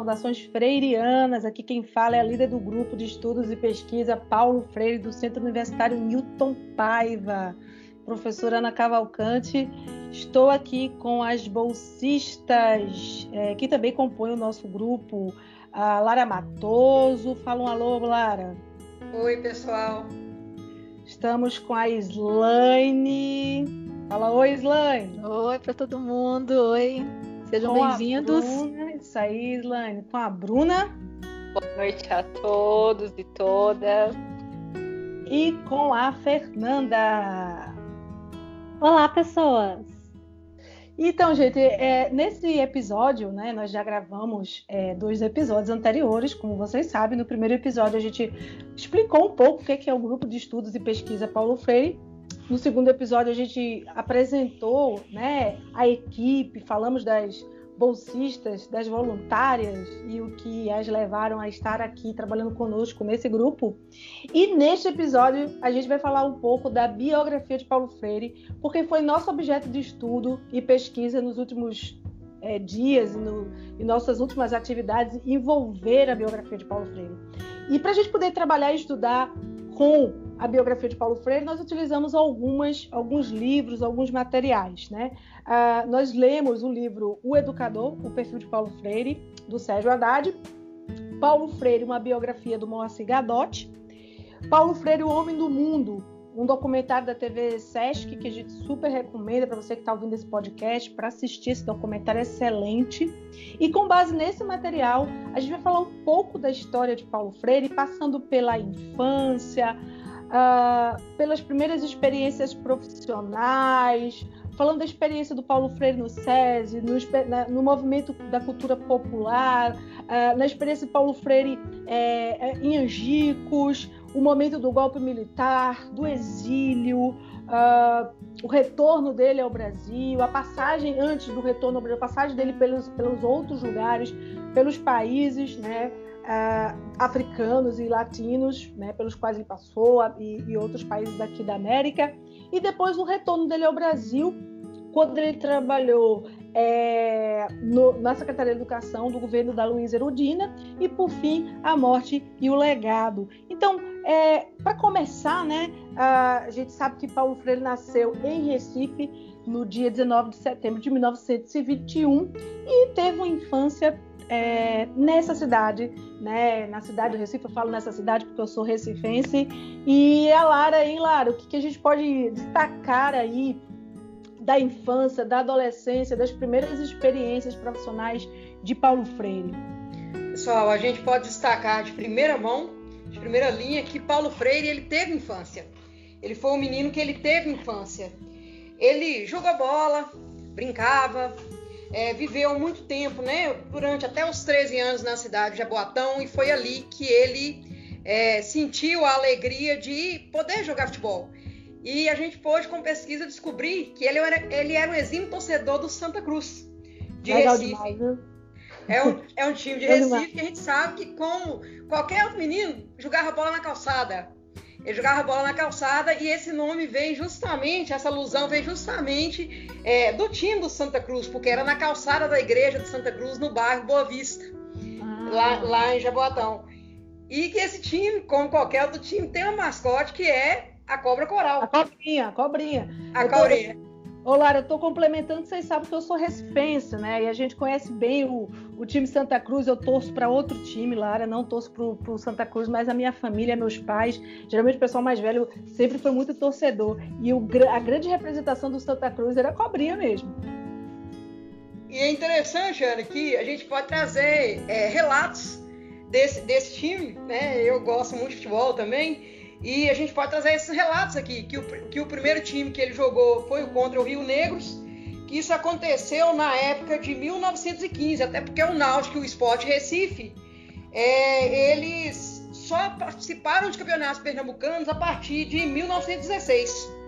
saudações freirianas. Aqui quem fala é a líder do grupo de estudos e pesquisa Paulo Freire, do Centro Universitário Newton Paiva. Professora Ana Cavalcante, estou aqui com as bolsistas é, que também compõem o nosso grupo. A Lara Matoso. Fala um alô, Lara. Oi, pessoal. Estamos com a Slaine. Fala oi, Slaine. Oi para todo mundo. Oi. Sejam bem-vindos. Isso aí, Slaine. Com a Bruna. Boa noite a todos e todas. E com a Fernanda. Olá, pessoas. Então, gente, é, nesse episódio, né, nós já gravamos é, dois episódios anteriores, como vocês sabem. No primeiro episódio, a gente explicou um pouco o que é o grupo de estudos e pesquisa Paulo Freire no segundo episódio, a gente apresentou né, a equipe, falamos das bolsistas, das voluntárias e o que as levaram a estar aqui trabalhando conosco nesse grupo. E neste episódio, a gente vai falar um pouco da biografia de Paulo Freire, porque foi nosso objeto de estudo e pesquisa nos últimos é, dias e, no, e nossas últimas atividades envolver a biografia de Paulo Freire. E para a gente poder trabalhar e estudar com a biografia de Paulo Freire, nós utilizamos algumas, alguns livros, alguns materiais. Né? Uh, nós lemos o livro O Educador, o perfil de Paulo Freire, do Sérgio Haddad, Paulo Freire, uma biografia do Moacir Gadotti, Paulo Freire, o Homem do Mundo, um documentário da TV Sesc que a gente super recomenda para você que está ouvindo esse podcast para assistir esse documentário excelente. E com base nesse material, a gente vai falar um pouco da história de Paulo Freire, passando pela infância, uh, pelas primeiras experiências profissionais, falando da experiência do Paulo Freire no SESI, no, no movimento da cultura popular, uh, na experiência de Paulo Freire é, em Angicos, o momento do golpe militar, do exílio, uh, o retorno dele ao Brasil, a passagem antes do retorno ao Brasil, a passagem dele pelos, pelos outros lugares, pelos países, né? uh, africanos e latinos, né, pelos quais ele passou, e, e, outros países daqui da América, e depois o retorno dele ao Brasil, quando ele trabalhou é, no, na Secretaria de Educação do governo da Luiza Erudina, e por fim a morte e o legado. Então, é, para começar, né, a gente sabe que Paulo Freire nasceu em Recife no dia 19 de setembro de 1921 e teve uma infância é, nessa cidade, né? Na cidade do Recife, eu falo nessa cidade porque eu sou recifense. E a Lara, hein, Lara? O que, que a gente pode destacar aí da infância, da adolescência, das primeiras experiências profissionais de Paulo Freire? Pessoal, a gente pode destacar de primeira mão, de primeira linha, que Paulo Freire ele teve infância. Ele foi um menino que ele teve infância. Ele jogou bola, brincava, é, viveu muito tempo, né? Durante até os 13 anos na cidade de Jaboatão e foi ali que ele é, sentiu a alegria de poder jogar futebol. E a gente pôde, com pesquisa, descobrir que ele era, ele era um exímio torcedor do Santa Cruz, de Legal Recife. Demais, é um, é um time de Recife que a gente sabe que, como qualquer outro menino, jogava bola na calçada. Ele jogava bola na calçada e esse nome vem justamente, essa alusão vem justamente é, do time do Santa Cruz, porque era na calçada da igreja de Santa Cruz, no bairro Boa Vista, ah. lá, lá em Jaboatão. E que esse time, como qualquer outro time, tem uma mascote que é a cobra coral. A cobrinha, a cobrinha. A cobrinha. Ô, Lara, eu estou complementando, vocês sabem que eu sou recifense, né? E a gente conhece bem o, o time Santa Cruz. Eu torço para outro time, Lara, não torço para o Santa Cruz, mas a minha família, meus pais, geralmente o pessoal mais velho, sempre foi muito torcedor. E o, a grande representação do Santa Cruz era a cobrinha mesmo. E é interessante, Ana, que a gente pode trazer é, relatos desse, desse time, né? Eu gosto muito de futebol também. E a gente pode trazer esses relatos aqui, que o, que o primeiro time que ele jogou foi o contra o Rio Negros, que isso aconteceu na época de 1915, até porque o Náutico e o Sport Recife, é, eles só participaram de campeonatos pernambucanos a partir de 1916.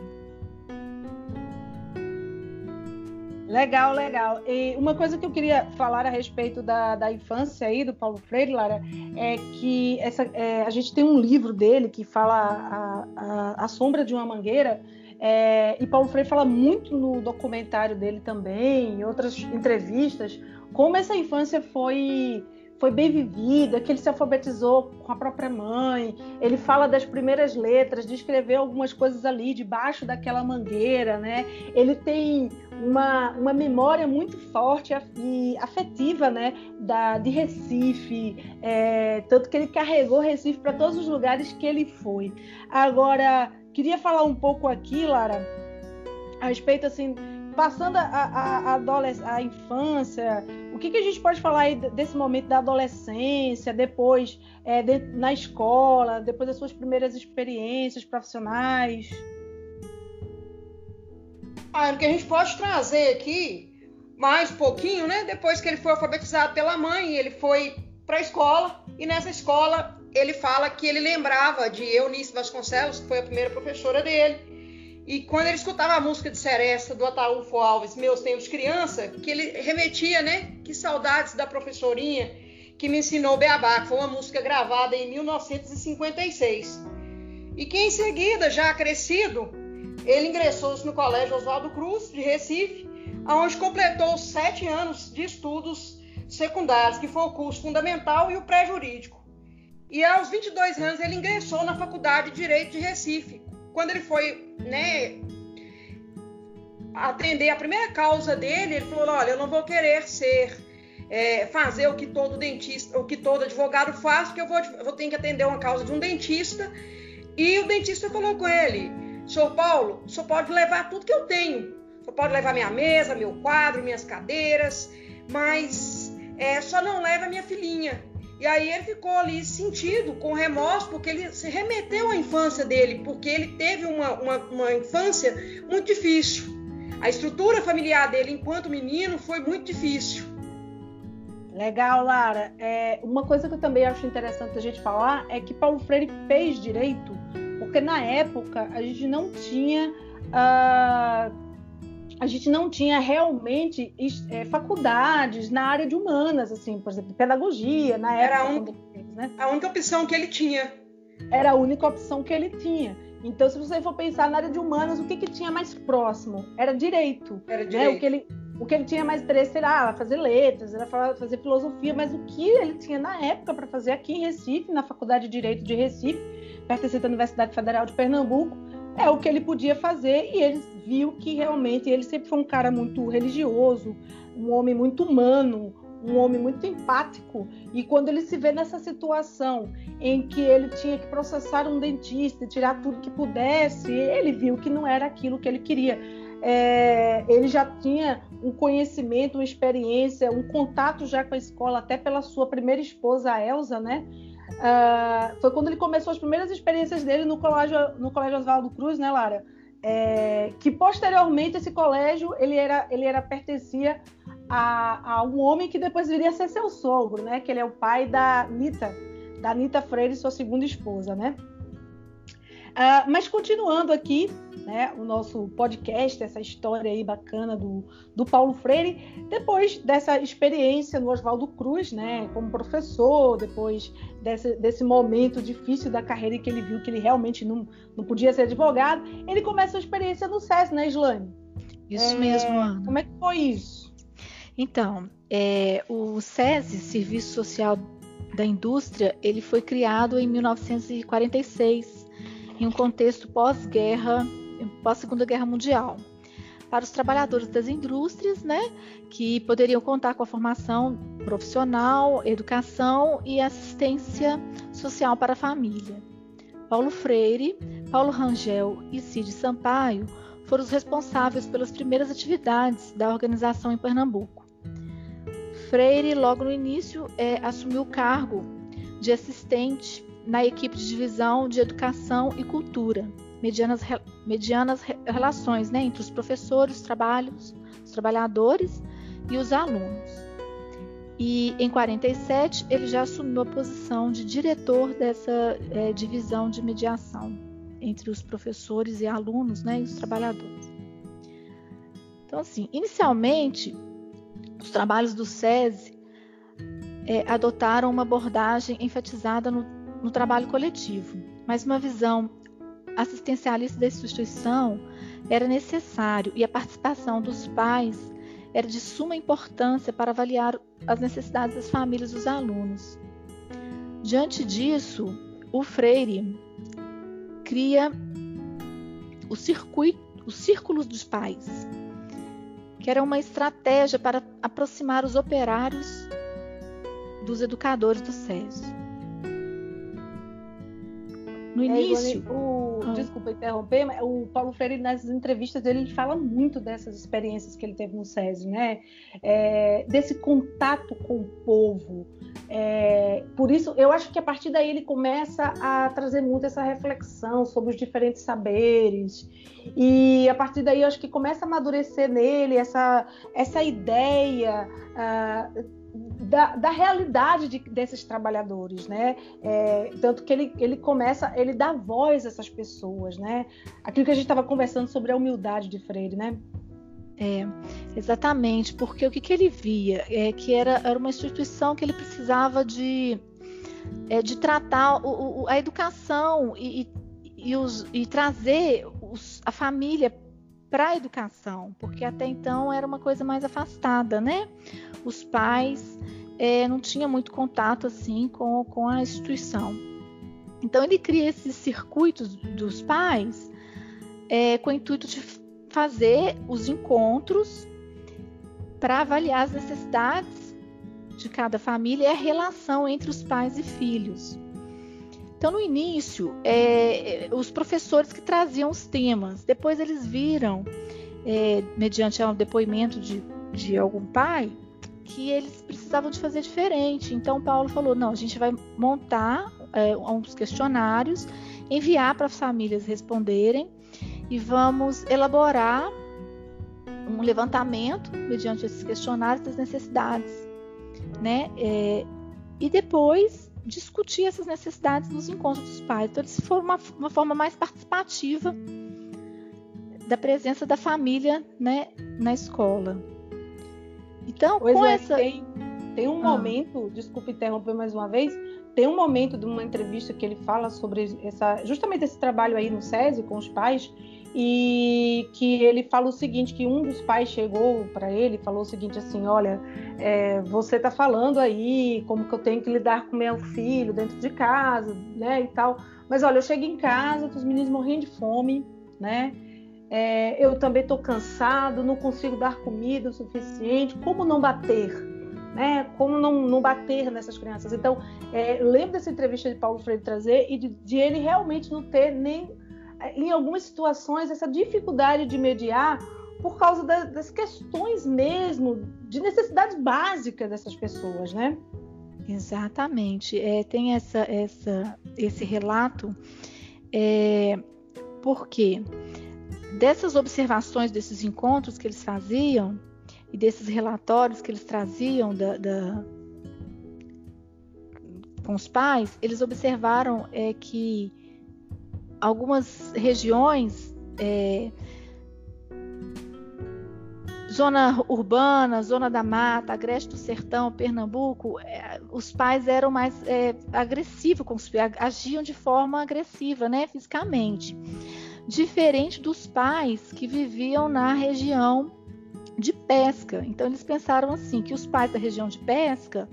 Legal, legal. E uma coisa que eu queria falar a respeito da, da infância aí do Paulo Freire, Lara, é que essa, é, a gente tem um livro dele que fala a, a, a sombra de uma mangueira, é, e Paulo Freire fala muito no documentário dele também, em outras entrevistas, como essa infância foi foi bem vivido, é que ele se alfabetizou com a própria mãe, ele fala das primeiras letras, descreveu algumas coisas ali debaixo daquela mangueira, né? Ele tem uma, uma memória muito forte e afetiva, né? Da, de Recife, é, tanto que ele carregou Recife para todos os lugares que ele foi. Agora, queria falar um pouco aqui, Lara, a respeito assim passando a, a, a, a infância, o que, que, a gente pode falar aí desse momento da adolescência, depois é, de, na escola, depois das suas primeiras experiências profissionais? Ah, o que a gente pode trazer aqui mais um pouquinho, né? Depois que ele foi alfabetizado pela mãe, ele foi para a escola e nessa escola ele fala que ele lembrava de Eunice Vasconcelos, que foi a primeira professora dele e quando ele escutava a música de Seresta do Ataúfo Alves, Meus Tempos Criança, que ele remetia, né? Que saudades da professorinha que me ensinou Beabá, que foi uma música gravada em 1956. E que em seguida, já crescido, ele ingressou no Colégio Oswaldo Cruz, de Recife, onde completou sete anos de estudos secundários, que foi o curso fundamental e o pré-jurídico. E aos 22 anos ele ingressou na Faculdade de Direito de Recife, quando ele foi, né, atender a primeira causa dele, ele falou: olha, eu não vou querer ser é, fazer o que todo dentista, o que todo advogado faz, porque eu vou, vou ter que atender uma causa de um dentista. E o dentista falou com ele: Senhor Paulo, senhor pode levar tudo que eu tenho. Senhor pode levar minha mesa, meu quadro, minhas cadeiras, mas é, só não leva minha filhinha. E aí ele ficou ali sentido, com remorso, porque ele se remeteu à infância dele, porque ele teve uma, uma, uma infância muito difícil. A estrutura familiar dele enquanto menino foi muito difícil. Legal, Lara. É, uma coisa que eu também acho interessante a gente falar é que Paulo Freire fez direito, porque na época a gente não tinha uh, a gente não tinha realmente é, faculdades na área de humanas, assim, por exemplo, pedagogia, na época. Era a, un... né? a única opção que ele tinha. Era a única opção que ele tinha. Então, se você for pensar na área de humanas, o que, que tinha mais próximo? Era direito. Era direito. Né? O, que ele, o que ele tinha mais interesse era fazer letras, era fazer filosofia, mas o que ele tinha na época para fazer aqui em Recife, na Faculdade de Direito de Recife, pertencente à Universidade Federal de Pernambuco, é o que ele podia fazer e ele viu que realmente ele sempre foi um cara muito religioso, um homem muito humano, um homem muito empático. E quando ele se vê nessa situação em que ele tinha que processar um dentista, tirar tudo que pudesse, ele viu que não era aquilo que ele queria. É, ele já tinha um conhecimento, uma experiência, um contato já com a escola, até pela sua primeira esposa, a Elsa, né? Uh, foi quando ele começou as primeiras experiências dele no colégio, no colégio Oswaldo Cruz, né, Lara? É, que posteriormente esse colégio ele era, ele era pertencia a, a, um homem que depois viria a ser seu sogro, né? Que ele é o pai da Nita, da Nita Freire, sua segunda esposa, né? Uh, mas continuando aqui, né, o nosso podcast, essa história aí bacana do, do Paulo Freire, depois dessa experiência no Oswaldo Cruz, né, como professor, depois desse, desse momento difícil da carreira em que ele viu que ele realmente não, não podia ser advogado, ele começa a experiência no SES, né, Islane? Isso é, mesmo, Ana. Como é que foi isso? Então, é, o SESI, Serviço Social da Indústria, ele foi criado em 1946 em um contexto pós-guerra, pós-segunda guerra mundial, para os trabalhadores das indústrias, né, que poderiam contar com a formação profissional, educação e assistência social para a família. Paulo Freire, Paulo Rangel e Cid Sampaio foram os responsáveis pelas primeiras atividades da organização em Pernambuco. Freire, logo no início, é, assumiu o cargo de assistente na equipe de divisão de educação e cultura, medianas, medianas relações né, entre os professores, os, trabalhos, os trabalhadores e os alunos. E em 47 ele já assumiu a posição de diretor dessa é, divisão de mediação entre os professores e alunos, né, e os trabalhadores. Então, assim, inicialmente os trabalhos do SESI é, adotaram uma abordagem enfatizada no no trabalho coletivo, mas uma visão assistencialista da instituição era necessário e a participação dos pais era de suma importância para avaliar as necessidades das famílias dos alunos. Diante disso, o Freire cria o circuito, os círculos dos pais, que era uma estratégia para aproximar os operários dos educadores do SESI. No é, início. É, o, ah. Desculpa interromper, mas o Paulo Freire, nas entrevistas dele, ele fala muito dessas experiências que ele teve no SESI, né? É, desse contato com o povo. É, por isso, eu acho que a partir daí ele começa a trazer muito essa reflexão sobre os diferentes saberes. E a partir daí, eu acho que começa a amadurecer nele essa, essa ideia. Uh, da, da realidade de, desses trabalhadores, né? É, tanto que ele, ele começa, ele dá voz a essas pessoas, né? Aquilo que a gente estava conversando sobre a humildade de Freire, né? É, exatamente, porque o que, que ele via é que era, era uma instituição que ele precisava de, é, de tratar o, o, a educação e, e, e, os, e trazer os, a família para a educação, porque até então era uma coisa mais afastada, né? Os pais é, não tinham muito contato assim com, com a instituição. Então ele cria esses circuitos dos pais é, com o intuito de fazer os encontros para avaliar as necessidades de cada família e a relação entre os pais e filhos. Então, no início, é, os professores que traziam os temas, depois eles viram, é, mediante um depoimento de, de algum pai, que eles precisavam de fazer diferente. Então, Paulo falou: não, a gente vai montar é, uns questionários, enviar para as famílias responderem e vamos elaborar um levantamento mediante esses questionários das necessidades, né? É, e depois discutir essas necessidades nos encontros dos pais. Então, eles foram uma, uma forma mais participativa da presença da família né, na escola. Então, pois com é, essa. Tem, tem um ah. momento, desculpa interromper mais uma vez, tem um momento de uma entrevista que ele fala sobre essa, justamente esse trabalho aí no SESI com os pais, e que ele fala o seguinte, que um dos pais chegou para ele e falou o seguinte assim, olha, é, você está falando aí como que eu tenho que lidar com meu filho dentro de casa, né, e tal, mas olha, eu chego em casa, os meninos morrendo de fome, né, é, eu também estou cansado, não consigo dar comida o suficiente, como não bater, né? Como não, não bater nessas crianças? Então, é, lembro dessa entrevista de Paulo Freire trazer e de, de ele realmente não ter nem em algumas situações, essa dificuldade de mediar por causa da, das questões mesmo de necessidades básicas dessas pessoas, né? Exatamente. É, tem essa, essa, esse relato, é, porque dessas observações, desses encontros que eles faziam e desses relatórios que eles traziam da, da com os pais, eles observaram é, que algumas regiões, é, zona urbana, zona da mata, agreste do sertão, Pernambuco, é, os pais eram mais é, agressivos com agiam de forma agressiva, né, fisicamente. Diferente dos pais que viviam na região de pesca. Então eles pensaram assim que os pais da região de pesca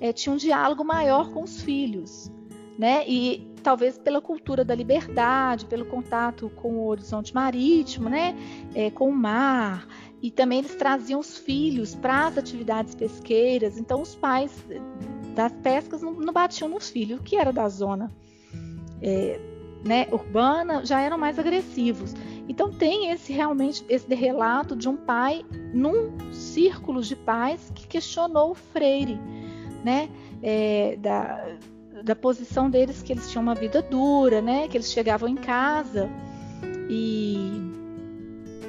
é, tinham um diálogo maior com os filhos, né? E talvez pela cultura da liberdade, pelo contato com o horizonte marítimo, né, é, com o mar, e também eles traziam os filhos para as atividades pesqueiras, então os pais das pescas não, não batiam nos filhos, que era da zona é, né, urbana já eram mais agressivos. Então tem esse realmente esse relato de um pai num círculo de pais que questionou o Freire, né, é, da, da posição deles que eles tinham uma vida dura, né? Que eles chegavam em casa e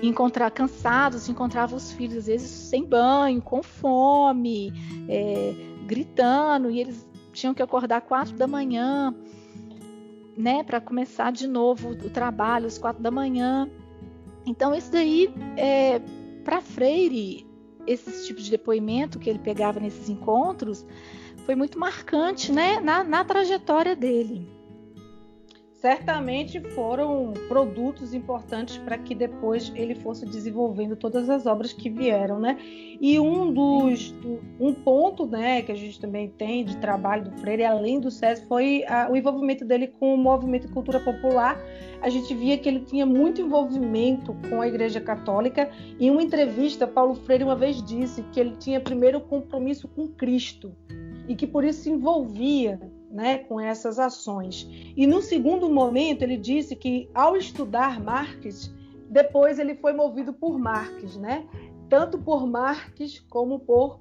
encontrar cansados, encontravam os filhos às vezes sem banho, com fome, é, gritando e eles tinham que acordar quatro da manhã, né? Para começar de novo o trabalho às quatro da manhã. Então isso daí é, para Freire esse tipo de depoimento que ele pegava nesses encontros foi muito marcante né, na, na trajetória dele. Certamente foram produtos importantes para que depois ele fosse desenvolvendo todas as obras que vieram, né? E um dos um ponto, né, que a gente também tem de trabalho do Freire, além do SESI, foi a, o envolvimento dele com o movimento de cultura popular. A gente via que ele tinha muito envolvimento com a Igreja Católica. Em uma entrevista, Paulo Freire uma vez disse que ele tinha primeiro compromisso com Cristo e que por isso se envolvia né, com essas ações. E no segundo momento, ele disse que ao estudar Marx, depois ele foi movido por Marx, né? tanto por Marx como por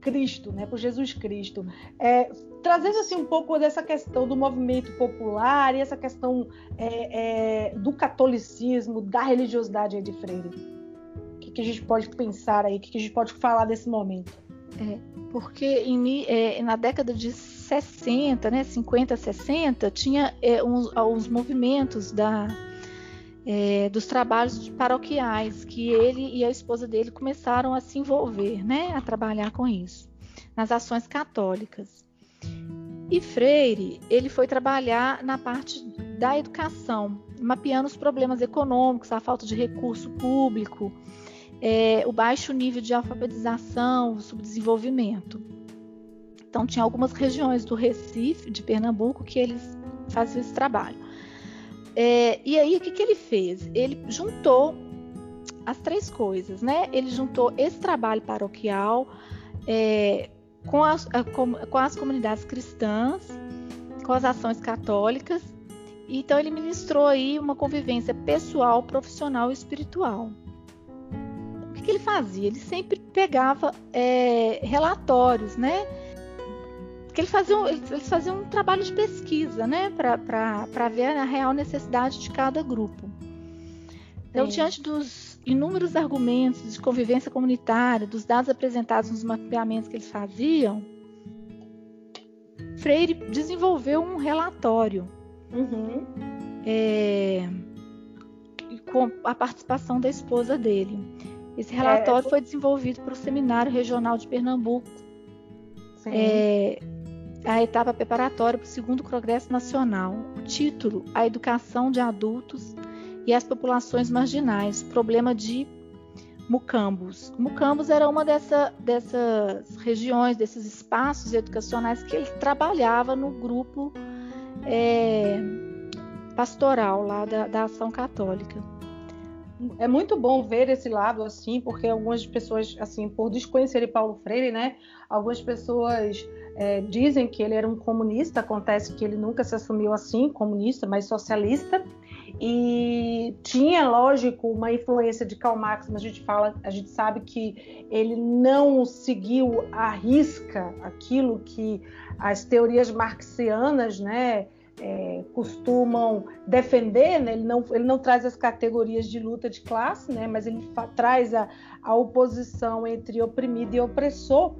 Cristo, né, por Jesus Cristo. É, trazendo assim um pouco dessa questão do movimento popular e essa questão é, é, do catolicismo, da religiosidade de Freire. O que, que, a gente pode pensar aí? O que, que, a gente pode falar desse momento? É, porque em, é, na década de 60, né, 50, 60, tinha é, uns, movimentos da, é, dos trabalhos paroquiais que ele e a esposa dele começaram a se envolver, né, a trabalhar com isso, nas ações católicas. E Freire, ele foi trabalhar na parte da educação, mapeando os problemas econômicos, a falta de recurso público, é, o baixo nível de alfabetização, o subdesenvolvimento. Então, tinha algumas regiões do Recife, de Pernambuco, que eles faziam esse trabalho. É, e aí, o que, que ele fez? Ele juntou as três coisas, né? Ele juntou esse trabalho paroquial é, com, as, com, com as comunidades cristãs, com as ações católicas. Então, ele ministrou aí uma convivência pessoal, profissional e espiritual. O que, que ele fazia? Ele sempre pegava é, relatórios, né? Porque eles faziam, eles faziam um trabalho de pesquisa, né, para ver a real necessidade de cada grupo. Então, Sim. diante dos inúmeros argumentos de convivência comunitária, dos dados apresentados nos mapeamentos que eles faziam, Freire desenvolveu um relatório uhum. é, com a participação da esposa dele. Esse relatório é, foi desenvolvido para o Seminário Regional de Pernambuco. É, a etapa preparatória para o segundo Congresso Nacional. O título: A Educação de Adultos e as Populações Marginais, problema de Mucambos. Mucambos era uma dessa, dessas regiões, desses espaços educacionais que ele trabalhava no grupo é, pastoral lá da, da Ação Católica. É muito bom ver esse lado assim, porque algumas pessoas, assim, por desconhecerem Paulo Freire, né, algumas pessoas é, dizem que ele era um comunista, acontece que ele nunca se assumiu assim, comunista, mas socialista, e tinha, lógico, uma influência de Karl Marx, mas a gente fala, a gente sabe que ele não seguiu à risca aquilo que as teorias marxianas, né, é, costumam defender, né? ele, não, ele não traz as categorias de luta de classe, né? mas ele traz a, a oposição entre oprimido e opressor.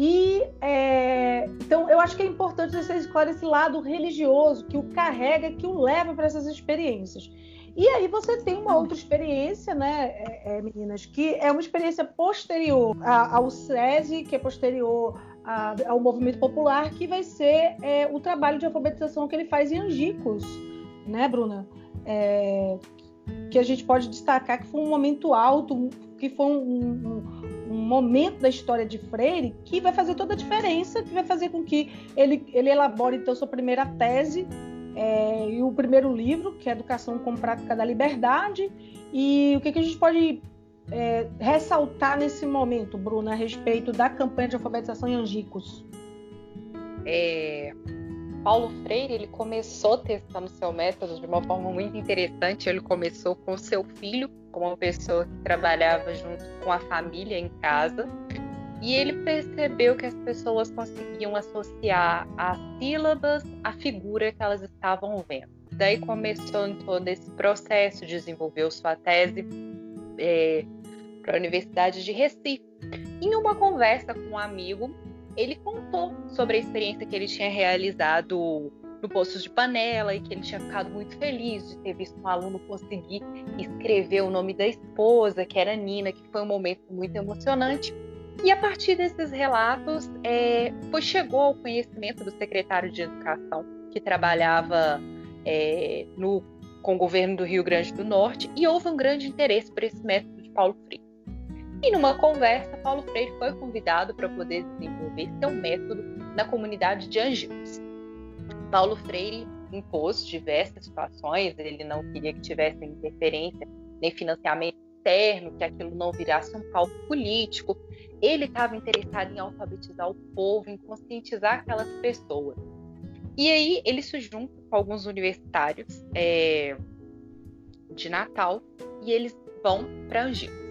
E é, então eu acho que é importante você esclarecer esse lado religioso que o carrega, que o leva para essas experiências. E aí você tem uma outra experiência, né, é, é, meninas, que é uma experiência posterior ao SESI, que é posterior a, ao movimento popular, que vai ser é, o trabalho de alfabetização que ele faz em Angicos, né, Bruna? É, que a gente pode destacar que foi um momento alto, que foi um, um, um, momento da história de Freire que vai fazer toda a diferença, que vai fazer com que ele, ele elabore então sua primeira tese é, e o primeiro livro, que é Educação como Prática da Liberdade. E o que, que a gente pode é, ressaltar nesse momento, Bruna, a respeito da campanha de alfabetização em Angicos? É, Paulo Freire ele começou testando seu método de uma forma muito interessante. Ele começou com seu filho, como uma pessoa que trabalhava junto com a família em casa, e ele percebeu que as pessoas conseguiam associar as sílabas à figura que elas estavam vendo. Daí começou todo esse processo, desenvolveu sua tese é, para a Universidade de Recife. Em uma conversa com um amigo, ele contou sobre a experiência que ele tinha realizado no Poços de Panela e que ele tinha ficado muito feliz de ter visto um aluno conseguir escrever o nome da esposa, que era Nina, que foi um momento muito emocionante. E a partir desses relatos, é, foi, chegou ao conhecimento do secretário de Educação, que trabalhava é, no, com o governo do Rio Grande do Norte e houve um grande interesse por esse método de Paulo Freire. E numa conversa, Paulo Freire foi convidado para poder desenvolver seu método na comunidade de Angicos. Paulo Freire impôs diversas situações, ele não queria que tivesse interferência nem financiamento externo, que aquilo não virasse um palco político. Ele estava interessado em alfabetizar o povo, em conscientizar aquelas pessoas. E aí ele se junta com alguns universitários é, de Natal e eles vão para Angicos.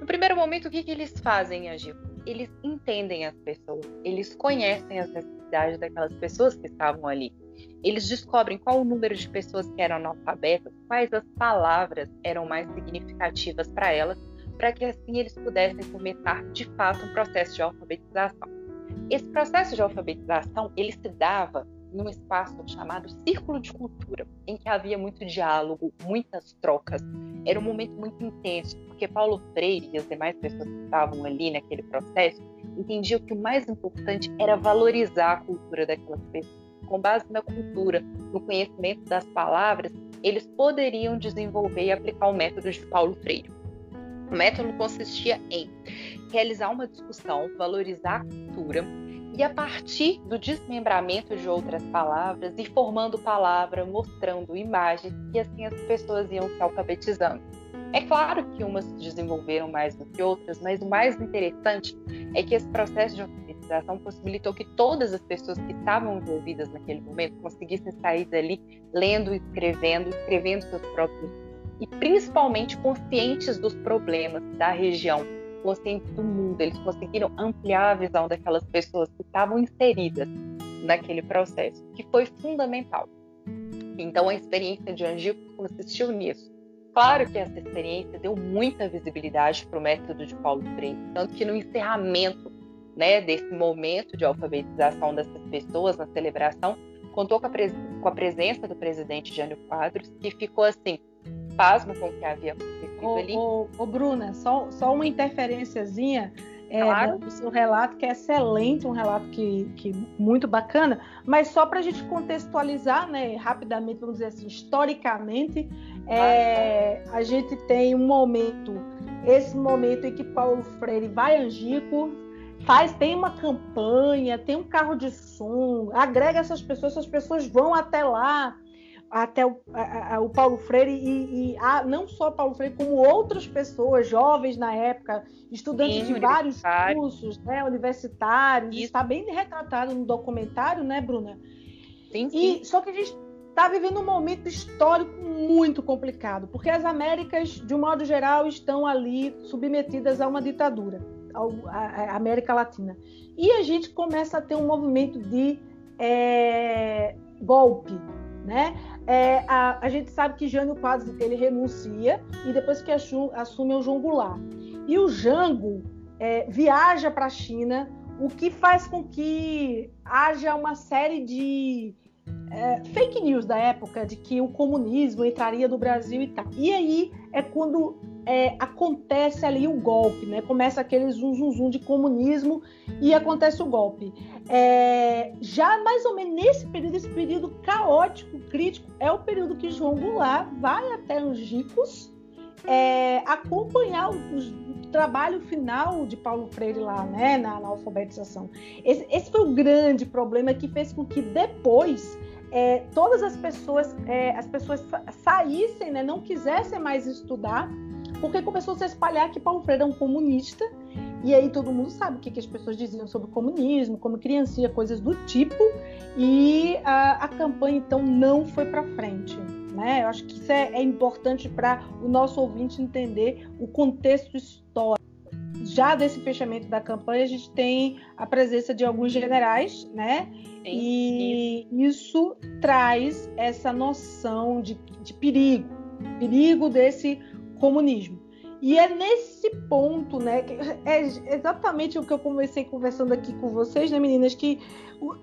No primeiro momento, o que, que eles fazem em Angicos? Eles entendem as pessoas, eles conhecem as necessidades daquelas pessoas que estavam ali. Eles descobrem qual o número de pessoas que eram analfabetas, quais as palavras eram mais significativas para elas, para que assim eles pudessem começar de fato um processo de alfabetização. Esse processo de alfabetização ele se dava num espaço chamado Círculo de Cultura, em que havia muito diálogo, muitas trocas. Era um momento muito intenso, porque Paulo Freire e as demais pessoas que estavam ali naquele processo entendiam que o mais importante era valorizar a cultura daquelas pessoas com base na cultura, no conhecimento das palavras, eles poderiam desenvolver e aplicar o método de Paulo Freire. O método consistia em realizar uma discussão, valorizar a cultura e a partir do desmembramento de outras palavras e formando palavra, mostrando imagens e assim as pessoas iam se alfabetizando. É claro que umas se desenvolveram mais do que outras, mas o mais interessante é que esse processo de alfabetização possibilitou que todas as pessoas que estavam envolvidas naquele momento conseguissem sair dali lendo, escrevendo, escrevendo seus próprios e principalmente conscientes dos problemas da região, conscientes do mundo. Eles conseguiram ampliar a visão daquelas pessoas que estavam inseridas naquele processo, que foi fundamental. Então a experiência de Angico consistiu nisso Claro que essa experiência deu muita visibilidade para o método de Paulo Freire, tanto que no encerramento né, desse momento de alfabetização dessas pessoas na celebração, contou com a, com a presença do presidente Jânio Quadros, que ficou assim, pasmo com o que havia acontecido ô, ali. Ô, ô, Bruna, só, só uma interferênciazinha é, Claro. do seu relato, que é excelente, um relato que, que muito bacana, mas só para a gente contextualizar, né, rapidamente, vamos dizer assim, historicamente, é, a gente tem um momento, esse momento em que Paulo Freire vai a Angico, faz, tem uma campanha, tem um carro de som, agrega essas pessoas, essas pessoas vão até lá, até o, a- a- o Paulo Freire e, e a- não só Paulo Freire, como outras pessoas, jovens na época, estudantes Sim, de vários cursos, né, universitários, Isso. está bem retratado no documentário, né, Bruna? Sim, sim. E só que a gente está vivendo um momento histórico muito complicado, porque as Américas, de um modo geral, estão ali submetidas a uma ditadura, a América Latina. E a gente começa a ter um movimento de é, golpe, né? É, a, a gente sabe que Jânio Quadros ele renuncia e depois que assu- assume é o João Goulart. E o Jango é, viaja para a China, o que faz com que haja uma série de é, fake news da época de que o comunismo entraria no Brasil e tal. E aí é quando é, acontece ali o golpe, né? Começa aquele zum, zum, zum de comunismo e acontece o golpe. É, já mais ou menos nesse período, esse período caótico, crítico, é o período que João Goulart vai até Angicos é, acompanhar o, trabalho final de Paulo Freire lá, né, na, na alfabetização. Esse, esse foi o grande problema que fez com que depois é, todas as pessoas, é, as pessoas sa- saíssem, né, não quisessem mais estudar, porque começou a se espalhar que Paulo Freire é um comunista, e aí todo mundo sabe o que, que as pessoas diziam sobre o comunismo, como criancinha, coisas do tipo, e a, a campanha então não foi para frente. Né? Eu acho que isso é, é importante para o nosso ouvinte entender o contexto histórico. Já desse fechamento da campanha, a gente tem a presença de alguns generais, né? Sim, E isso traz essa noção de, de perigo, perigo desse comunismo. E é nesse ponto, né, que é exatamente o que eu comecei conversando aqui com vocês, né, meninas, que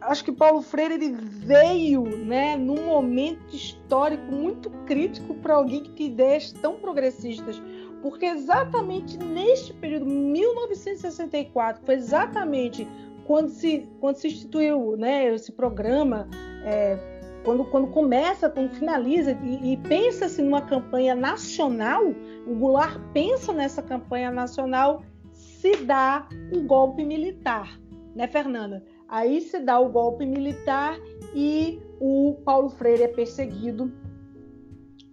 acho que Paulo Freire ele veio, né, num momento histórico muito crítico para alguém que tem ideias tão progressistas, porque exatamente neste período, 1964, foi exatamente quando se, quando se instituiu né, esse programa é, quando, quando começa, quando finaliza e, e pensa-se numa campanha nacional, o Goulart pensa nessa campanha nacional, se dá um golpe militar, né, Fernanda? Aí se dá o golpe militar e o Paulo Freire é perseguido,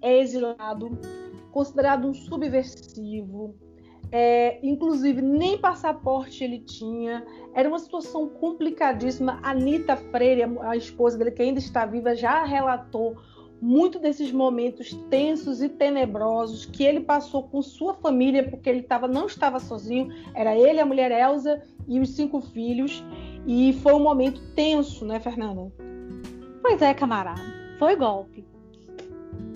é exilado, considerado um subversivo, é, inclusive nem passaporte ele tinha. Era uma situação complicadíssima. Anitta Freire, a esposa dele, que ainda está viva, já relatou muito desses momentos tensos e tenebrosos que ele passou com sua família, porque ele tava, não estava sozinho, era ele, a mulher Elsa e os cinco filhos. E foi um momento tenso, né, Fernanda? Pois é, camarada. Foi golpe.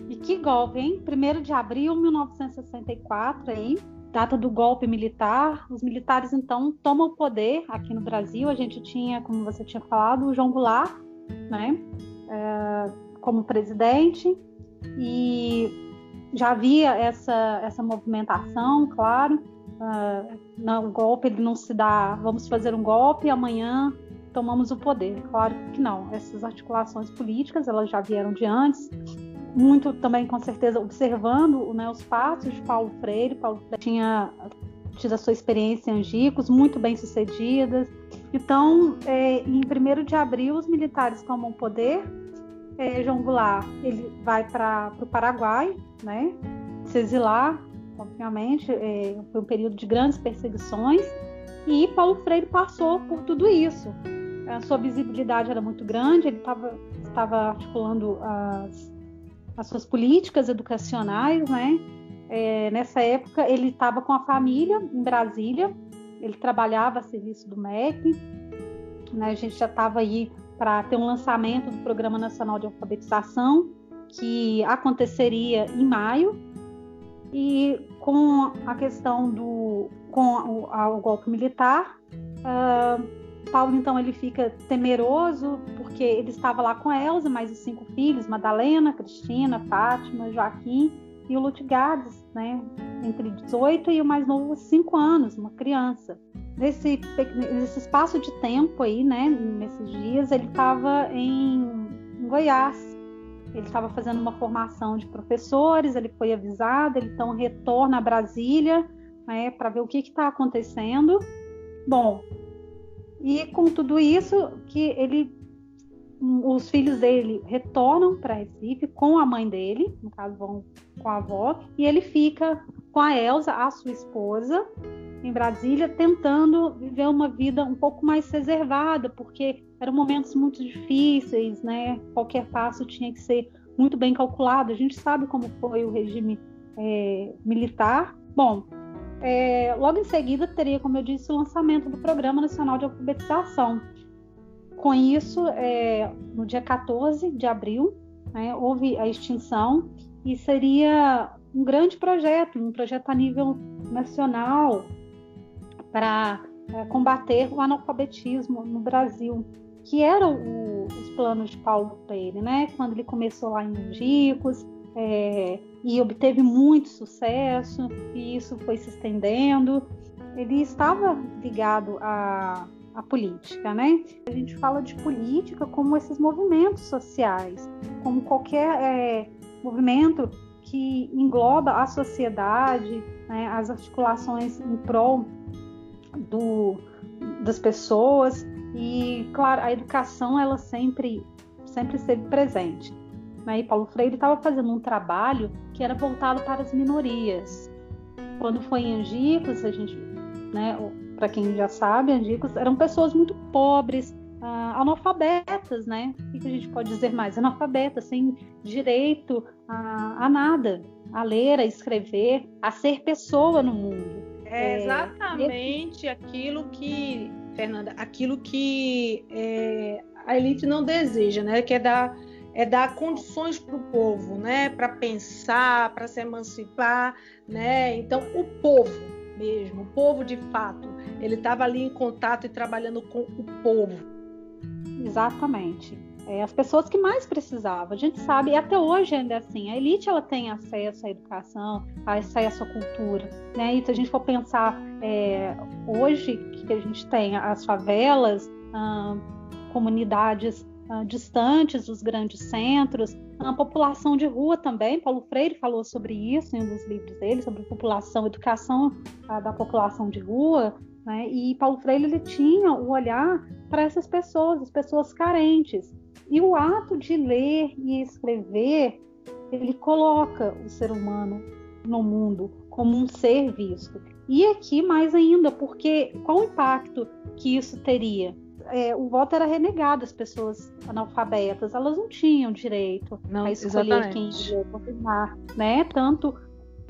E que golpe, hein? 1 de abril de 1964, hein? Data do golpe militar. Os militares, então, tomam o poder aqui no Brasil. A gente tinha, como você tinha falado, o João Goulart, né? É, como presidente. E já havia essa, essa movimentação, claro. Uh, não, o golpe ele não se dá, vamos fazer um golpe amanhã tomamos o poder. Claro que não. Essas articulações políticas elas já vieram de antes. Muito também, com certeza, observando né, os passos de Paulo Freire. Paulo Freire tinha tido a sua experiência em Angicos, muito bem sucedidas. Então, é, em 1 de abril, os militares tomam o poder. É, João Goulart ele vai para o Paraguai, né, se exilar obviamente, é, foi um período de grandes perseguições e Paulo Freire passou por tudo isso. A sua visibilidade era muito grande, ele tava, estava articulando as, as suas políticas educacionais, né? É, nessa época ele estava com a família em Brasília, ele trabalhava a serviço do MEC, né? A gente já estava aí para ter um lançamento do Programa Nacional de Alfabetização, que aconteceria em maio e com a questão do com o, o golpe militar, uh, Paulo então ele fica temeroso porque ele estava lá com Elsa, mais os cinco filhos, Madalena, Cristina, Fátima, Joaquim e o Lutgardes, né, entre 18 e o mais novo 5 anos, uma criança. Nesse, nesse espaço de tempo aí, né, nesses dias, ele estava em, em Goiás, ele estava fazendo uma formação de professores, ele foi avisado, ele então retorna a Brasília né, para ver o que está acontecendo. Bom, e com tudo isso, que ele, os filhos dele retornam para Recife com a mãe dele, no caso vão com a avó, e ele fica com a Elsa, a sua esposa, em Brasília, tentando viver uma vida um pouco mais reservada, porque eram momentos muito difíceis, né? Qualquer passo tinha que ser muito bem calculado. A gente sabe como foi o regime é, militar. Bom, é, logo em seguida teria, como eu disse, o lançamento do Programa Nacional de Alfabetização. Com isso, é, no dia 14 de abril, né, houve a extinção e seria um grande projeto, um projeto a nível nacional para é, combater o analfabetismo no Brasil, que eram os planos de Paulo Freire, né? Quando ele começou lá em Angicos é, e obteve muito sucesso, e isso foi se estendendo. Ele estava ligado à, à política, né? A gente fala de política como esses movimentos sociais, como qualquer é, movimento que engloba a sociedade, né, as articulações em prol do, das pessoas e claro a educação ela sempre sempre esteve presente né? e Paulo Freire estava fazendo um trabalho que era voltado para as minorias quando foi em Angicos a gente né para quem já sabe Angicos eram pessoas muito pobres uh, analfabetas né o que a gente pode dizer mais analfabetas sem direito a, a nada a ler a escrever a ser pessoa no mundo é exatamente é, aquilo que, Fernanda, aquilo que é, a elite não deseja, né? Que é dar, é dar condições para o povo, né? Para pensar, para se emancipar, né? Então, o povo mesmo, o povo de fato, ele estava ali em contato e trabalhando com o povo. Exatamente é, as pessoas que mais precisavam. A gente sabe, e até hoje ainda é assim, a elite ela tem acesso à educação, acesso à cultura. Né? E se a gente for pensar é, hoje que a gente tem as favelas, hum, comunidades uh, distantes dos grandes centros, a população de rua também. Paulo Freire falou sobre isso em um dos livros dele, sobre população, educação uh, da população de rua. Né? E Paulo Freire ele tinha o olhar para essas pessoas, as pessoas carentes. E o ato de ler e escrever, ele coloca o ser humano no mundo como um ser visto. E aqui mais ainda, porque qual o impacto que isso teria? É, o voto era renegado às pessoas analfabetas, elas não tinham direito não, a escolher exatamente. quem governar, né? Tanto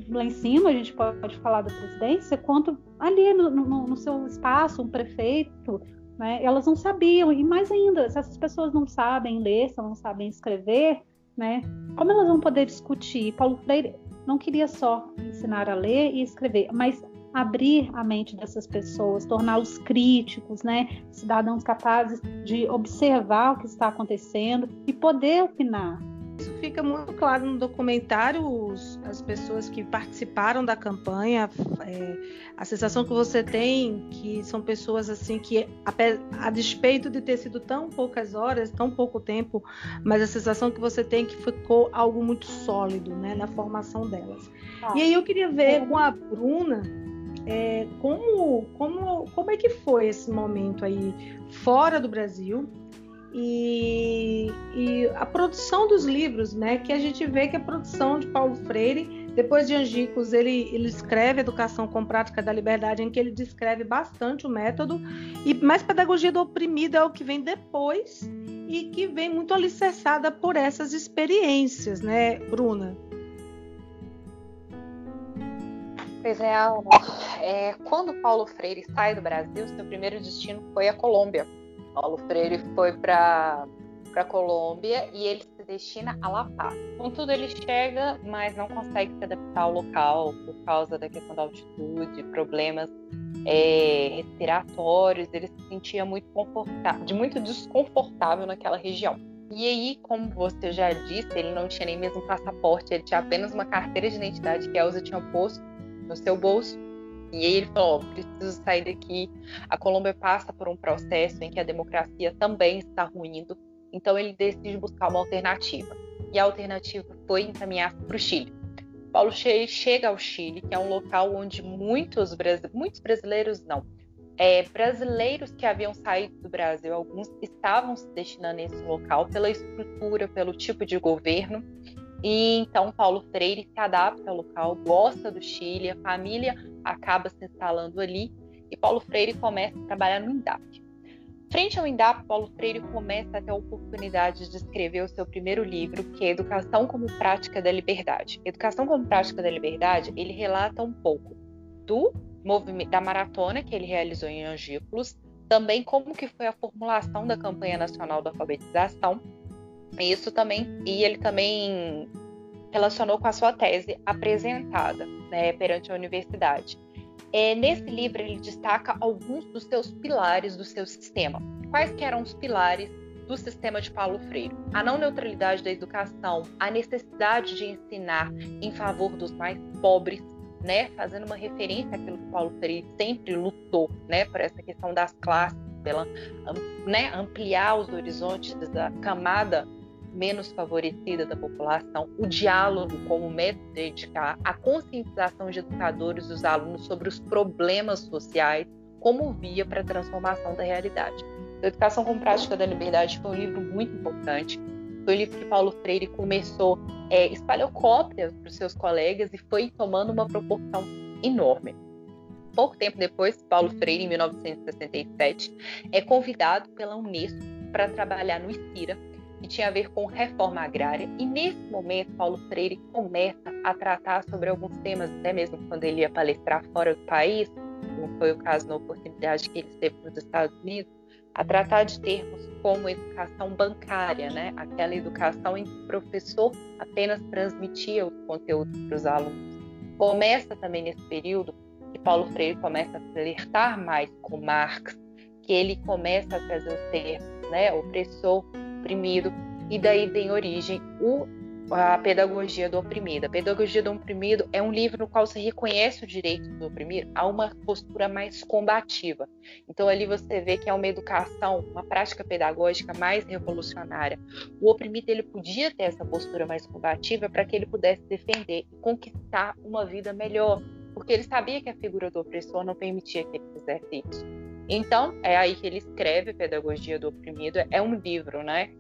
lá em cima a gente pode, falar da presidência, quanto ali no, no, no seu espaço, um prefeito, né? Elas não sabiam, e mais ainda, se essas pessoas não sabem ler, se não sabem escrever, né? Como elas vão poder discutir? Paulo Freire não queria só ensinar a ler e escrever, mas abrir a mente dessas pessoas, torná-los críticos, né? Cidadãos capazes de observar o que está acontecendo e poder opinar. Isso fica muito claro no documentário, os, as pessoas que participaram da campanha, é, a sensação que você tem que são pessoas assim que, a, a, despeito de ter sido tão poucas horas, tão pouco tempo, mas a sensação que você tem que ficou algo muito sólido né, na formação delas. Ah, e aí eu queria ver é. com a Bruna é, como, como, como é que foi esse momento aí fora do Brasil e, e, a produção dos livros, né? Que a gente vê que a produção de Paulo Freire, depois de Angicos, ele, ele escreve Educação com Prática da Liberdade, em que ele descreve bastante o método, e mais Pedagogia do Oprimido é o que vem depois e que vem muito alicerçada por essas experiências, né, Bruna? Pois é, é, quando Paulo Freire sai do Brasil, seu primeiro destino foi a Colômbia Paulo Freire foi para para Colômbia e ele se destina a La Paz. Contudo, ele chega, mas não consegue se adaptar ao local por causa da questão da altitude, problemas é, respiratórios. Ele se sentia muito confortável, de muito desconfortável naquela região. E aí, como você já disse, ele não tinha nem mesmo passaporte, ele tinha apenas uma carteira de identidade que a Elza tinha posto no seu bolso e aí ele falou: oh, preciso sair daqui. A Colômbia passa por um processo em que a democracia também está ruindo, então ele decide buscar uma alternativa. E a alternativa foi encaminhar para o Chile. Paulo chega ao Chile, que é um local onde muitos, muitos brasileiros não, é, brasileiros que haviam saído do Brasil, alguns estavam se destinando a esse local pela estrutura, pelo tipo de governo. E então Paulo Freire se adapta ao local, gosta do Chile, a família acaba se instalando ali e Paulo Freire começa a trabalhar no INDAP. Frente ao INDAP, Paulo Freire começa a ter a oportunidade de escrever o seu primeiro livro, que é Educação como Prática da Liberdade. Educação como Prática da Liberdade, ele relata um pouco do da maratona que ele realizou em Angícolos, também como que foi a formulação da campanha nacional da alfabetização. Isso também e ele também relacionou com a sua tese apresentada né, perante a universidade. É, nesse livro ele destaca alguns dos seus pilares do seu sistema. Quais que eram os pilares do sistema de Paulo Freire? A não neutralidade da educação, a necessidade de ensinar em favor dos mais pobres, né, fazendo uma referência àquilo que Paulo Freire sempre lutou, né, por essa questão das classes, pela né, ampliar os horizontes da camada menos favorecida da população, o diálogo como método de educar, a conscientização de educadores e dos alunos sobre os problemas sociais como via para a transformação da realidade. A Educação com Prática da Liberdade foi um livro muito importante. Foi um livro que Paulo Freire começou, é, espalhou cópias para os seus colegas e foi tomando uma proporção enorme. Pouco tempo depois, Paulo Freire, em 1967, é convidado pela Unesco para trabalhar no ICIRA, que tinha a ver com reforma agrária. E nesse momento, Paulo Freire começa a tratar sobre alguns temas, até mesmo quando ele ia palestrar fora do país, como foi o caso na oportunidade que ele teve nos Estados Unidos, a tratar de termos como educação bancária, né? aquela educação em que o professor apenas transmitia os conteúdos para os alunos. Começa também nesse período que Paulo Freire começa a flertar mais com Marx, que ele começa a trazer os termos, né? opressor, oprimido, e daí tem origem o a Pedagogia do Oprimido. A Pedagogia do Oprimido é um livro no qual você reconhece o direito do oprimido a uma postura mais combativa. Então ali você vê que é uma educação, uma prática pedagógica mais revolucionária. O oprimido ele podia ter essa postura mais combativa para que ele pudesse defender e conquistar uma vida melhor, porque ele sabia que a figura do opressor não permitia que ele fizesse isso. Então, é aí que ele escreve Pedagogia do Oprimido. É um livro, né?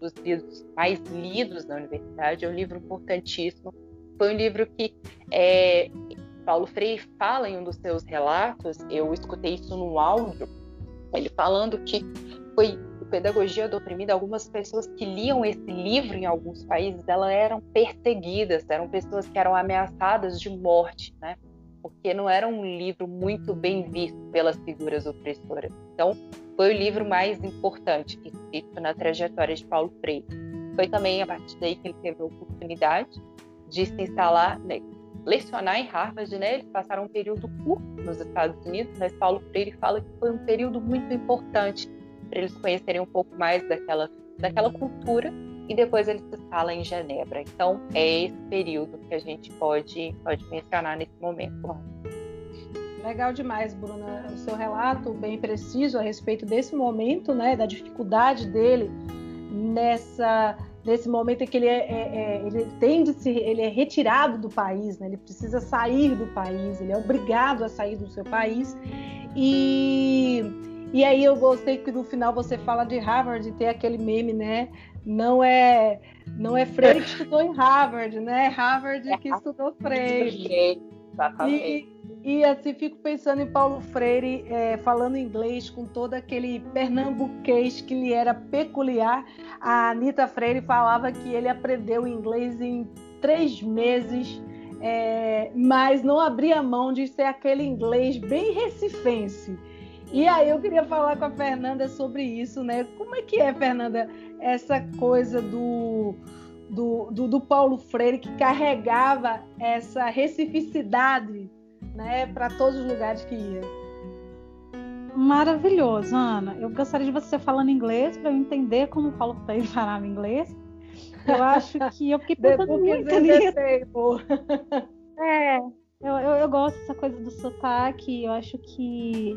dos livros mais lidos na universidade, é um livro importantíssimo. Foi um livro que é, Paulo Freire fala em um dos seus relatos, eu escutei isso no áudio, ele falando que foi Pedagogia do Oprimido, algumas pessoas que liam esse livro em alguns países, elas eram perseguidas, eram pessoas que eram ameaçadas de morte, né? Porque não era um livro muito bem visto pelas figuras opressoras. Então, foi o livro mais importante escrito na trajetória de Paulo Freire. Foi também a partir daí que ele teve a oportunidade de se instalar, né, lecionar em Harvard, né? Eles passaram um período curto nos Estados Unidos, mas Paulo Freire fala que foi um período muito importante para eles conhecerem um pouco mais daquela, daquela cultura e depois ele se instala em Genebra. Então é esse período que a gente pode, pode mencionar nesse momento. Legal demais, Bruna, o seu relato bem preciso a respeito desse momento, né, da dificuldade dele nessa nesse momento em que ele é, é, é ele tem de se, ele é retirado do país, né? Ele precisa sair do país, ele é obrigado a sair do seu país e e aí eu gostei que no final você fala de Harvard e tem aquele meme, né? Não é não é Freire que estudou em Harvard, né? Harvard que estudou Freire. E, e assim, fico pensando em Paulo Freire é, falando inglês com todo aquele pernambuquês que lhe era peculiar. A Anitta Freire falava que ele aprendeu inglês em três meses, é, mas não abria mão de ser aquele inglês bem recifense. E aí eu queria falar com a Fernanda sobre isso, né? Como é que é, Fernanda, essa coisa do, do, do, do Paulo Freire que carregava essa recificidade né, para todos os lugares que ia. Maravilhoso, Ana. Eu gostaria de você falando inglês para eu entender como o Paulo Freire falava inglês. Eu acho que eu fiquei pensando muito nisso. É, eu, eu, eu, gosto dessa coisa do sotaque. Eu acho que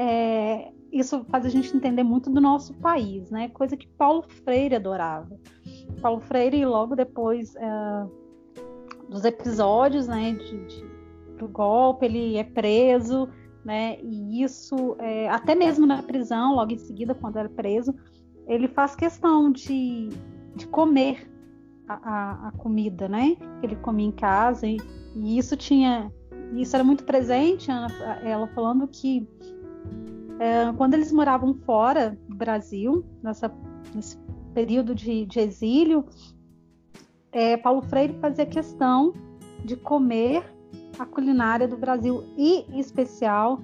é, isso faz a gente entender muito do nosso país, né? Coisa que Paulo Freire adorava. Paulo Freire, logo depois é, dos episódios, né, de, de do golpe, ele é preso, né? E isso, é, até mesmo na prisão, logo em seguida, quando era preso, ele faz questão de, de comer a, a, a comida, né? Que ele comia em casa e, e, isso tinha, isso era muito presente. Ela falando que é, quando eles moravam fora do Brasil, nessa, nesse período de, de exílio, é, Paulo Freire fazia questão de comer a culinária do Brasil e em especial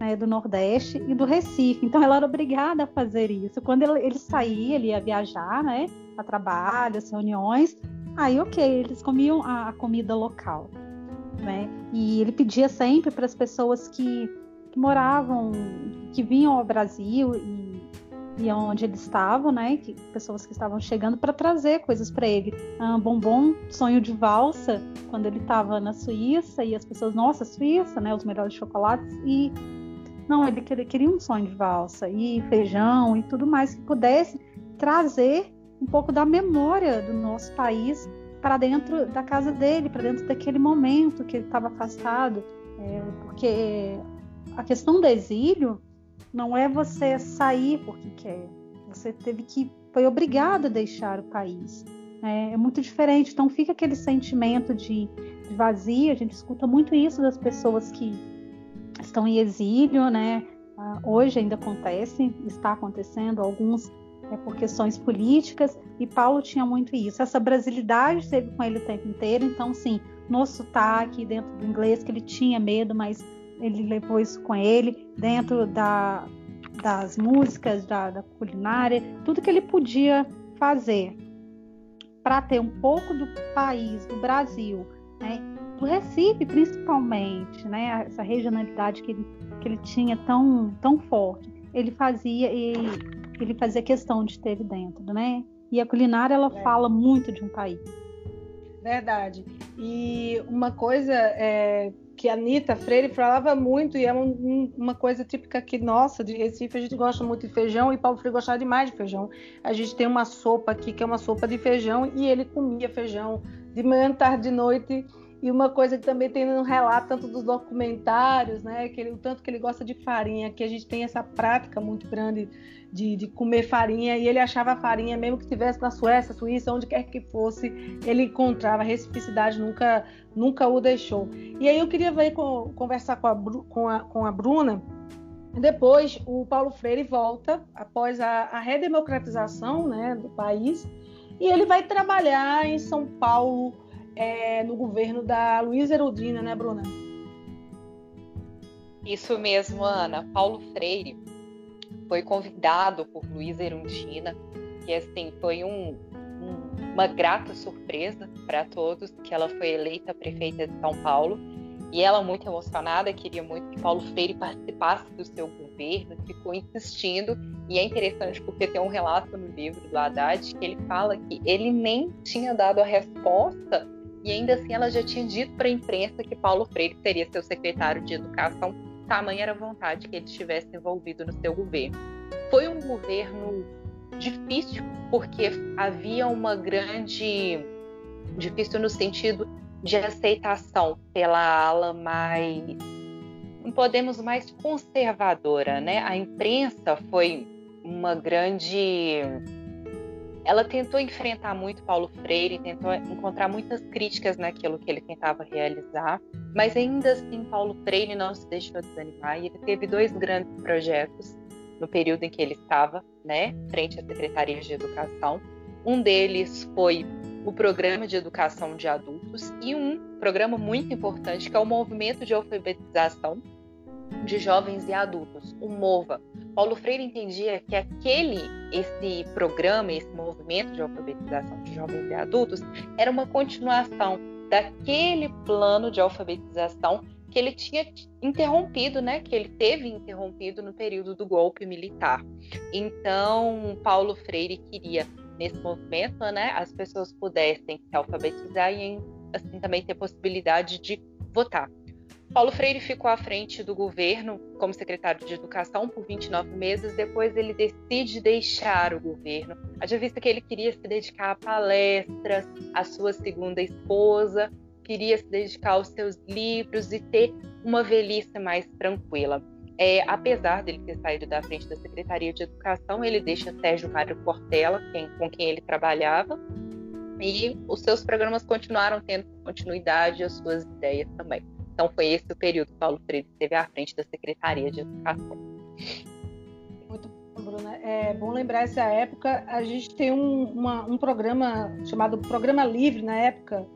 né, do Nordeste e do Recife. Então ela era obrigada a fazer isso. Quando ele, ele saía, ele ia viajar, né, a trabalho, as reuniões, aí ok, eles comiam a, a comida local, né? E ele pedia sempre para as pessoas que moravam, que vinham ao Brasil e e onde ele estava, né? Que, pessoas que estavam chegando para trazer coisas para ele. Um bombom, sonho de valsa, quando ele estava na Suíça e as pessoas, nossa, Suíça, né? Os melhores chocolates e não, ele queria, queria um sonho de valsa e feijão e tudo mais que pudesse trazer um pouco da memória do nosso país para dentro da casa dele, para dentro daquele momento que ele estava afastado, é, porque a questão do exílio não é você sair porque quer. Você teve que foi obrigado a deixar o país. É, é muito diferente. Então fica aquele sentimento de, de vazio. A gente escuta muito isso das pessoas que estão em exílio, né? Ah, hoje ainda acontece, está acontecendo alguns é, por questões políticas, e Paulo tinha muito isso. Essa brasilidade esteve com ele o tempo inteiro, então, sim, no sotaque, dentro do inglês, que ele tinha medo, mas ele levou isso com ele dentro da, das músicas, da, da culinária, tudo que ele podia fazer para ter um pouco do país, do Brasil, né? do Recife principalmente, né? essa regionalidade que ele, que ele tinha tão, tão forte, ele fazia e ele fazia questão de ter dentro, né? E a culinária ela é. fala muito de um país. Verdade. E uma coisa é, que a Anitta Freire falava muito, e é um, uma coisa típica aqui nossa, de Recife, a gente gosta muito de feijão, e Paulo Freire gostava demais de feijão. A gente tem uma sopa aqui, que é uma sopa de feijão, e ele comia feijão de manhã, tarde, de noite, e uma coisa que também tem no relato, tanto dos documentários, né, que ele, o tanto que ele gosta de farinha, que a gente tem essa prática muito grande de, de comer farinha, e ele achava a farinha, mesmo que estivesse na Suécia, Suíça, onde quer que fosse, ele encontrava, a recificidade nunca, nunca o deixou. E aí eu queria ver, conversar com a, com, a, com a Bruna, depois o Paulo Freire volta, após a, a redemocratização né, do país, e ele vai trabalhar em São Paulo, é, no governo da Luísa Erudina, né, Bruna? Isso mesmo, Ana. Paulo Freire foi convidado por Luísa Erundina, que assim foi um, um, uma grata surpresa para todos que ela foi eleita prefeita de São Paulo. E ela, muito emocionada, queria muito que Paulo Freire participasse do seu governo, ficou insistindo. E é interessante porque tem um relato no livro do Haddad que ele fala que ele nem tinha dado a resposta e ainda assim ela já tinha dito para a imprensa que Paulo Freire seria seu secretário de educação, tamanha era a vontade que ele estivesse envolvido no seu governo. Foi um governo difícil, porque havia uma grande. difícil no sentido de aceitação pela ala mais. não podemos mais conservadora, né? A imprensa foi uma grande ela tentou enfrentar muito Paulo Freire, tentou encontrar muitas críticas naquilo que ele tentava realizar, mas ainda assim Paulo Freire não se deixou desanimar e ele teve dois grandes projetos no período em que ele estava, né, frente à Secretaria de Educação. Um deles foi o Programa de Educação de Adultos e um programa muito importante que é o Movimento de Alfabetização de Jovens e Adultos, o MOVA. Paulo Freire entendia que aquele, esse programa, esse movimento de alfabetização de jovens e adultos era uma continuação daquele plano de alfabetização que ele tinha interrompido, né, que ele teve interrompido no período do golpe militar. Então, Paulo Freire queria nesse movimento, né, as pessoas pudessem se alfabetizar e assim também ter possibilidade de votar. Paulo Freire ficou à frente do governo como secretário de Educação por 29 meses. Depois ele decide deixar o governo, haja vista que ele queria se dedicar a palestras, à sua segunda esposa, queria se dedicar aos seus livros e ter uma velhice mais tranquila. É, apesar dele ter saído da frente da Secretaria de Educação, ele deixa Sérgio Mário Portela, quem, com quem ele trabalhava, e os seus programas continuaram tendo continuidade, as suas ideias também. Então foi esse o período que Paulo Freire esteve à frente da Secretaria de Educação. Muito bom, Bruna. É bom lembrar essa época. A gente tem um, uma, um programa chamado Programa Livre na época.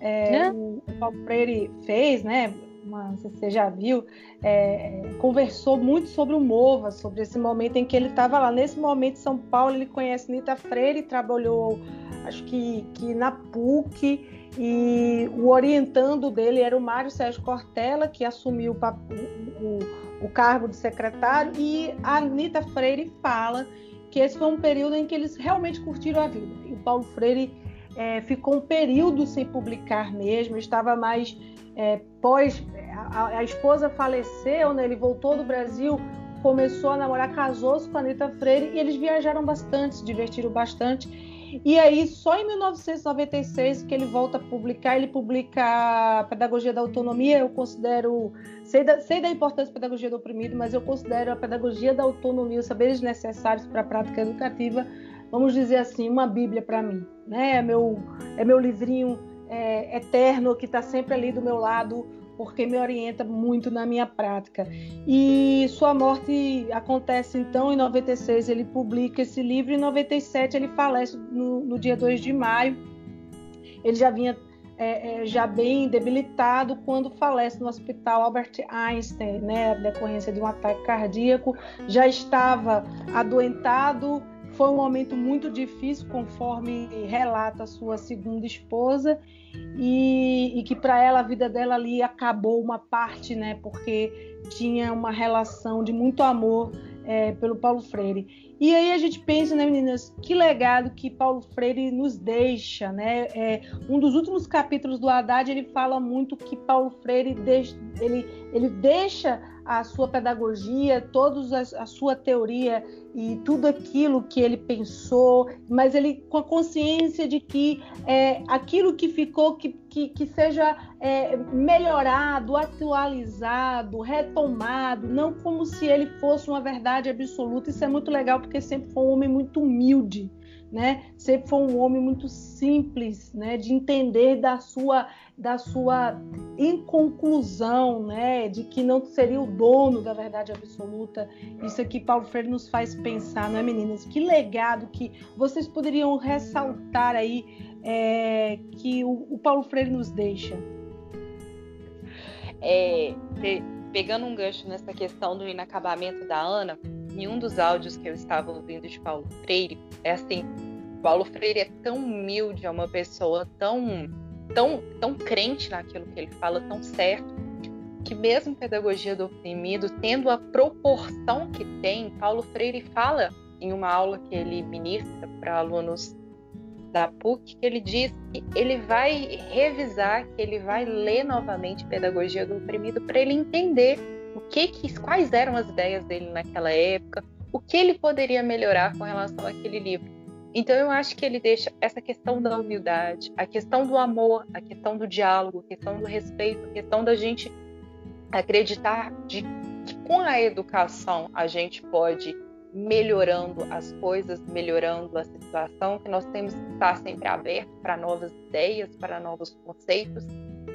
É, né? o, o Paulo Freire fez, né? Uma, não sei se você já viu, é, conversou muito sobre o MOVA, sobre esse momento em que ele estava lá. Nesse momento, em São Paulo, ele conhece Nita Freire, trabalhou, acho que, que na PUC, e o orientando dele era o Mário Sérgio Cortella, que assumiu o, o, o cargo de secretário, e a Anitta Freire fala que esse foi um período em que eles realmente curtiram a vida. E o Paulo Freire é, ficou um período sem publicar mesmo, estava mais é, pós. A, a, esposa faleceu, né, ele voltou do Brasil, começou a namorar, casou-se com a Anitta Freire e eles viajaram bastante, se divertiram bastante. E aí, só em 1996 que ele volta a publicar, ele publica Pedagogia da Autonomia, eu considero, sei da, sei da importância da pedagogia do oprimido, mas eu considero a Pedagogia da Autonomia, os saberes necessários para a prática educativa, vamos dizer assim, uma bíblia para mim. Né? É, meu, é meu livrinho é, eterno que está sempre ali do meu lado, porque me orienta muito na minha prática. E sua morte acontece então em 96, ele publica esse livro, em 97 ele falece no, no dia 2 de maio. Ele já vinha é, é, já bem debilitado quando falece no hospital Albert Einstein, né, decorrência de um ataque cardíaco, já estava adoentado, foi um momento muito difícil, conforme relata a sua segunda esposa, e, e que para ela a vida dela ali acabou uma parte, né? Porque tinha uma relação de muito amor é, pelo Paulo Freire. E aí a gente pensa, né, meninas, que legado que Paulo Freire nos deixa, né? É, um dos últimos capítulos do Haddad, ele fala muito que Paulo Freire ele, ele deixa a sua pedagogia, toda a, sua teoria e tudo aquilo que ele pensou, mas ele com a consciência de que é, aquilo que ficou, que, que, que seja é, melhorado, atualizado, retomado, não como se ele fosse uma verdade absoluta. Isso é muito legal porque sempre foi um homem muito humilde, né? Sempre foi um homem muito simples, né? De entender da sua da sua inconclusão, né, de que não seria o dono da verdade absoluta. Isso aqui Paulo Freire nos faz pensar, não é, meninas? Que legado que vocês poderiam ressaltar aí é, que o, o, Paulo Freire nos deixa. É, pegando um gancho nessa questão do inacabamento da Ana, em um dos áudios que eu estava ouvindo de Paulo Freire, é assim, Paulo Freire é tão humilde, é uma pessoa tão tão, tão crente naquilo que ele fala, tão certo, que mesmo pedagogia do oprimido, tendo a proporção que tem, Paulo Freire fala em uma aula que ele ministra para alunos da PUC, que ele diz que ele vai revisar, que ele vai ler novamente Pedagogia do Oprimido para ele entender o que, que quais eram as ideias dele naquela época, o que ele poderia melhorar com relação àquele livro. Então eu acho que ele deixa essa questão da humildade, a questão do amor, a questão do diálogo, a questão do respeito, a questão da gente acreditar de que com a educação a gente pode melhorando as coisas, melhorando a situação, que nós temos que estar sempre abertos para novas ideias, para novos conceitos.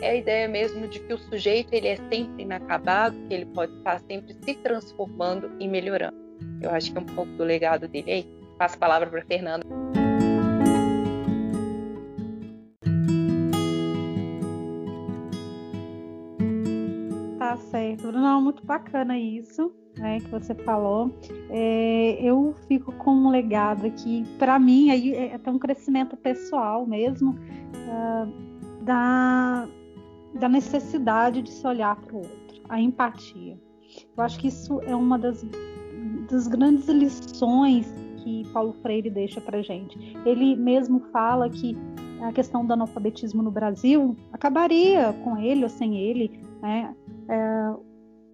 É a ideia mesmo de que o sujeito ele é sempre inacabado, que ele pode estar sempre se transformando e melhorando. Eu acho que é um pouco do legado dele aí passo a palavra para Fernanda. Tá certo. Não, muito bacana isso né, que você falou. É, eu fico com um legado aqui, para mim, aí é até um crescimento pessoal mesmo, uh, da, da necessidade de se olhar para o outro, a empatia. Eu acho que isso é uma das, das grandes lições que Paulo Freire deixa para gente. Ele mesmo fala que a questão do analfabetismo no Brasil acabaria com ele ou sem ele, né? É,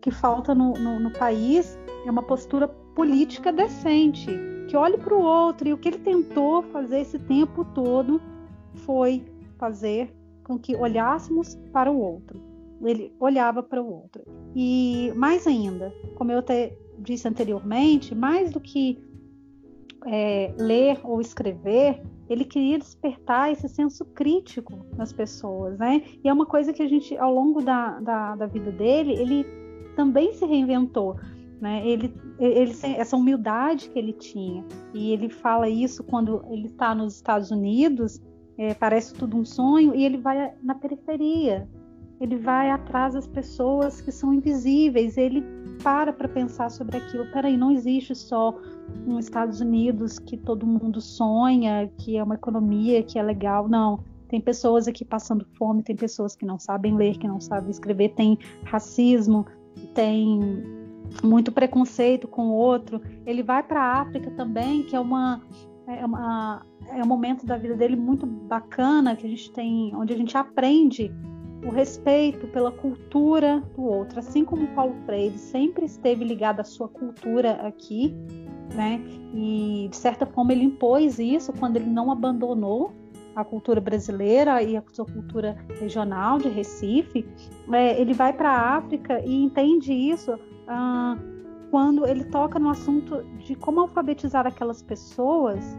que falta no, no, no país é uma postura política decente, que olhe para o outro. E o que ele tentou fazer esse tempo todo foi fazer com que olhássemos para o outro. Ele olhava para o outro. E mais ainda, como eu até disse anteriormente, mais do que é, ler ou escrever, ele queria despertar esse senso crítico nas pessoas, né? E é uma coisa que a gente, ao longo da, da, da vida dele, ele também se reinventou, né? Ele, ele, essa humildade que ele tinha, e ele fala isso quando ele está nos Estados Unidos, é, parece tudo um sonho, e ele vai na periferia, ele vai atrás das pessoas que são invisíveis, ele para para pensar sobre aquilo. Peraí, não existe só nos Estados Unidos que todo mundo sonha, que é uma economia que é legal. Não. Tem pessoas aqui passando fome, tem pessoas que não sabem ler, que não sabem escrever, tem racismo, tem muito preconceito com o outro. Ele vai para a África também, que é uma, é uma é um momento da vida dele muito bacana que a gente tem, onde a gente aprende o respeito pela cultura do outro, assim como Paulo Freire sempre esteve ligado à sua cultura aqui, né? E de certa forma ele impôs isso quando ele não abandonou a cultura brasileira e a sua cultura regional de Recife. É, ele vai para a África e entende isso ah, quando ele toca no assunto de como alfabetizar aquelas pessoas,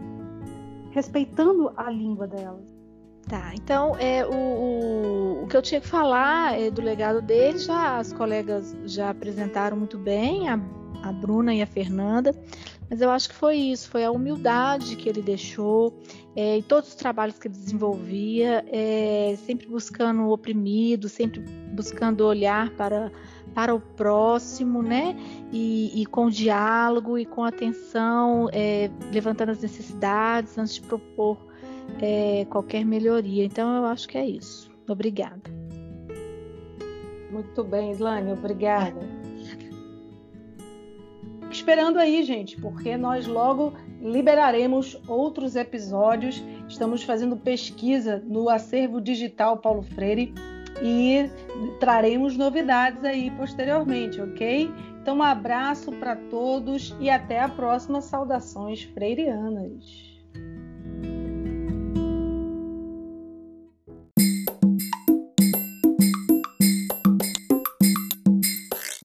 respeitando a língua delas. Tá, então é, o, o, o, que eu tinha que falar é, do legado dele, já as colegas já apresentaram muito bem, a, a Bruna e a Fernanda, mas eu acho que foi isso, foi a humildade que ele deixou é, e todos os trabalhos que ele desenvolvia, é, sempre buscando o oprimido, sempre buscando olhar para, para o próximo, né? E, e com diálogo e com atenção, é, levantando as necessidades antes de propor é, qualquer melhoria. Então, eu acho que é isso. Obrigada. Muito bem, Islane, obrigada. Esperando aí, gente, porque nós logo liberaremos outros episódios. Estamos fazendo pesquisa no acervo digital Paulo Freire e traremos novidades aí posteriormente, ok? Então, um abraço para todos e até a próxima. Saudações freirianas.